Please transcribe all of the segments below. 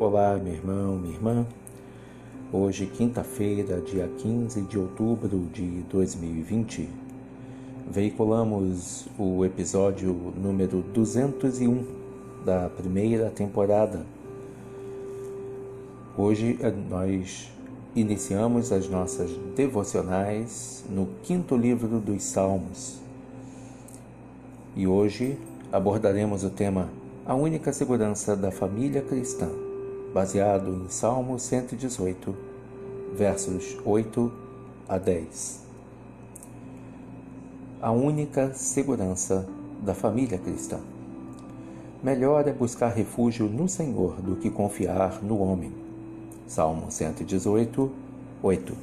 Olá, meu irmão, minha irmã. Hoje, quinta-feira, dia 15 de outubro de 2020, veiculamos o episódio número 201 da primeira temporada. Hoje eh, nós iniciamos as nossas devocionais no quinto livro dos Salmos. E hoje abordaremos o tema A única segurança da família cristã baseado em Salmo 118, versos 8 a 10. A única segurança da família cristã. Melhor é buscar refúgio no Senhor do que confiar no homem. Salmo 118, 8.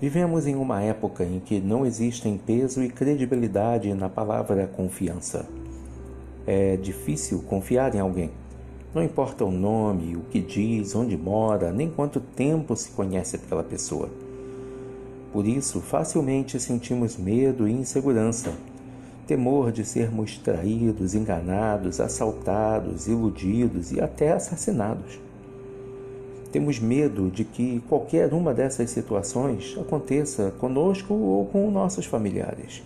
Vivemos em uma época em que não existem peso e credibilidade na palavra confiança. É difícil confiar em alguém não importa o nome, o que diz, onde mora, nem quanto tempo se conhece aquela pessoa. Por isso, facilmente sentimos medo e insegurança, temor de sermos traídos, enganados, assaltados, iludidos e até assassinados. Temos medo de que qualquer uma dessas situações aconteça conosco ou com nossos familiares.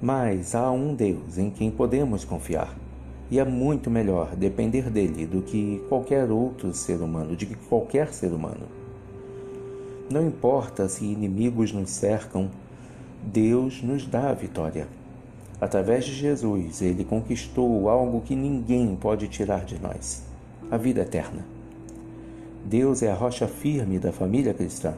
Mas há um Deus em quem podemos confiar e é muito melhor depender dele do que qualquer outro ser humano, de que qualquer ser humano. Não importa se inimigos nos cercam, Deus nos dá a vitória. Através de Jesus, ele conquistou algo que ninguém pode tirar de nós: a vida eterna. Deus é a rocha firme da família cristã.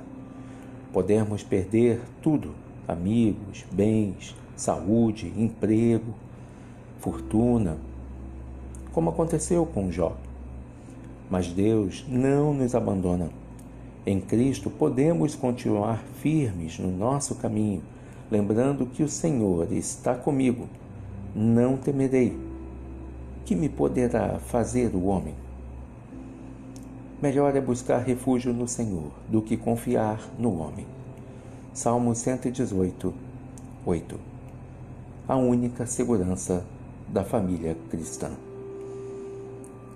Podemos perder tudo: amigos, bens, saúde, emprego, fortuna, como aconteceu com Jó. Mas Deus não nos abandona. Em Cristo podemos continuar firmes no nosso caminho, lembrando que o Senhor está comigo. Não temerei. Que me poderá fazer o homem? Melhor é buscar refúgio no Senhor do que confiar no homem. Salmo 118, 8. A única segurança da família cristã.